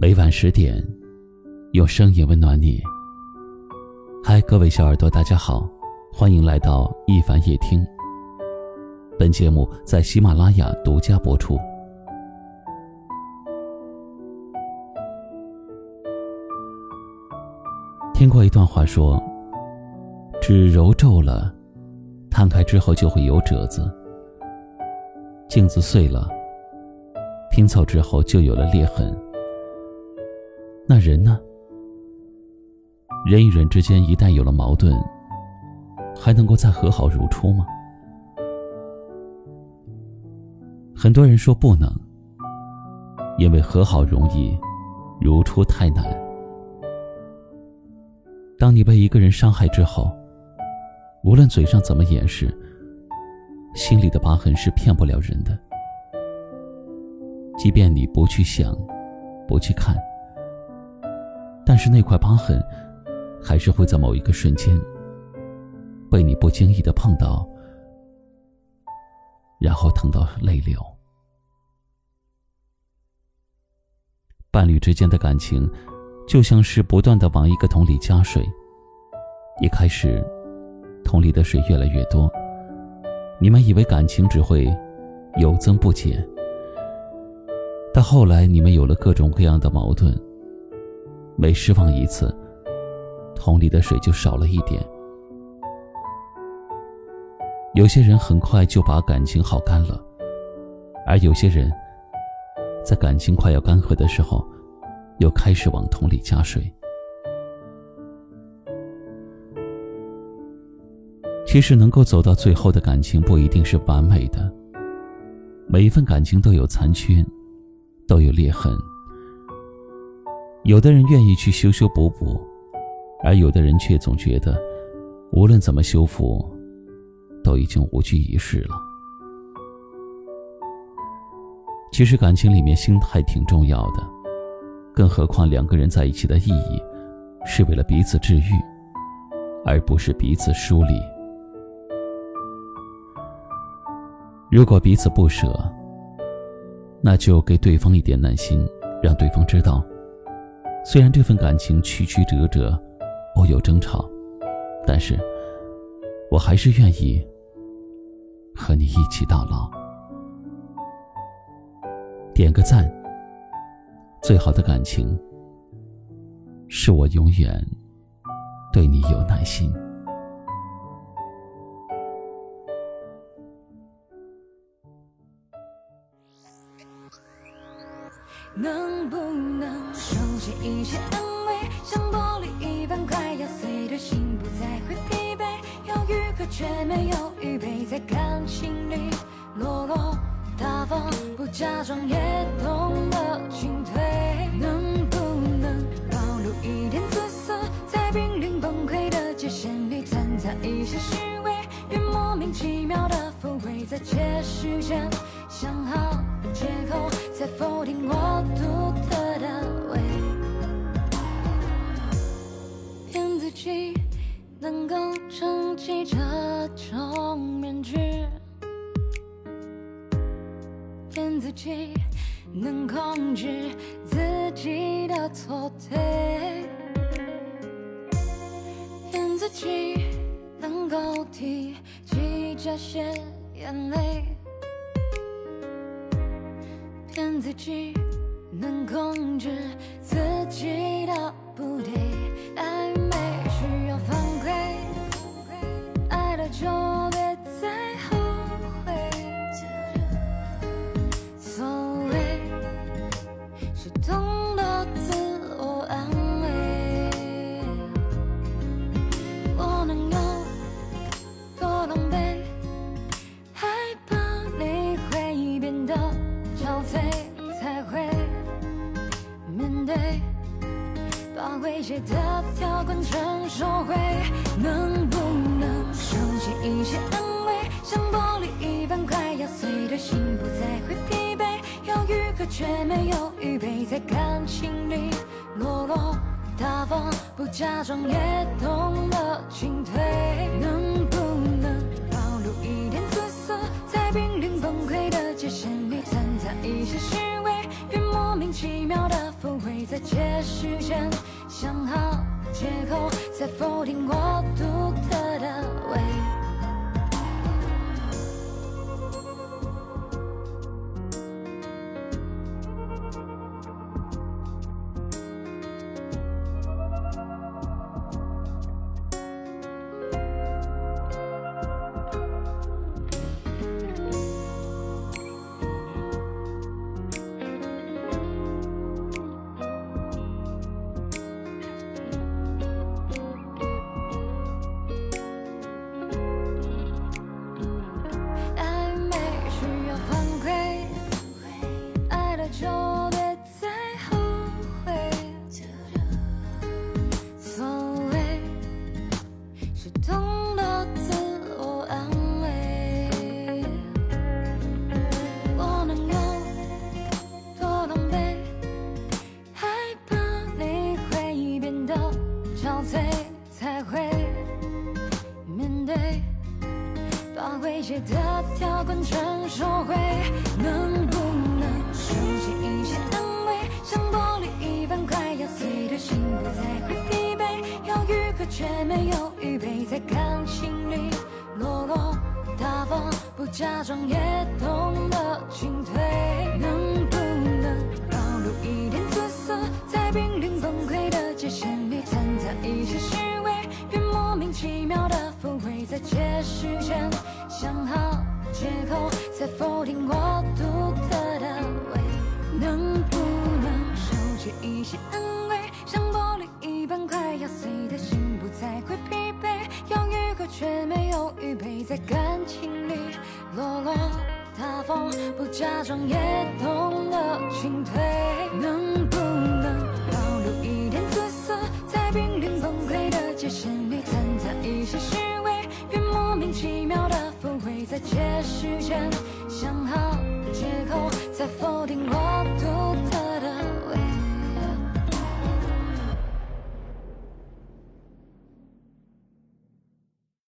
每晚十点，用声音温暖你。嗨，各位小耳朵，大家好，欢迎来到一凡夜听。本节目在喜马拉雅独家播出。听过一段话说：纸揉皱了，摊开之后就会有褶子；镜子碎了，拼凑之后就有了裂痕。那人呢？人与人之间一旦有了矛盾，还能够再和好如初吗？很多人说不能，因为和好容易，如初太难。当你被一个人伤害之后，无论嘴上怎么掩饰，心里的疤痕是骗不了人的。即便你不去想，不去看。是那块疤痕，还是会在某一个瞬间，被你不经意的碰到，然后疼到泪流。伴侣之间的感情，就像是不断的往一个桶里加水，一开始，桶里的水越来越多，你们以为感情只会有增不减，到后来你们有了各种各样的矛盾。每失望一次，桶里的水就少了一点。有些人很快就把感情耗干了，而有些人，在感情快要干涸的时候，又开始往桶里加水。其实，能够走到最后的感情不一定是完美的，每一份感情都有残缺，都有裂痕。有的人愿意去修修补补，而有的人却总觉得，无论怎么修复，都已经无济于事了。其实感情里面心态挺重要的，更何况两个人在一起的意义，是为了彼此治愈，而不是彼此疏离。如果彼此不舍，那就给对方一点耐心，让对方知道。虽然这份感情曲曲折折，偶有争吵，但是我还是愿意和你一起到老。点个赞。最好的感情，是我永远对你有耐心。能不能收起一些？安慰，像玻璃一般快要碎的心不再会疲惫，要愈合却没有预备，在感情里落落大方，不假装也懂。在解释间想好借口。在否定我独特的味，骗自己能够撑起这种面具，骗自己能控制自己的错对，骗自己能够提起这些眼泪。骗自己能控制自己的不对，暧昧需要放收回，能不能收起一些安慰？像玻璃一般快要碎的心不再会疲惫，要愈合却没有预备，在感情里落落大方，不假装也懂得进退。能不能保留一点自私，在濒临崩溃的界限里掺杂一些虚伪，越莫名其妙的抚慰在。在借时间，想好借口，才否定我独特的味。道装也懂得进退。能不能暴露一点姿色，在濒临崩溃的界限里掺杂一些虚伪？越莫名其妙的抚慰，在解释前。想好借口，才否定我独特的味。能不能收起一些安慰？像玻璃一般快要碎的心，不再会疲惫。要愈合却没有预备，在感假装也懂得进退。能不能保留一点自私，在濒临崩溃的界限里掺杂一些虚伪，越莫名其妙的抚慰。在解释前，想好借口，再否定我独特。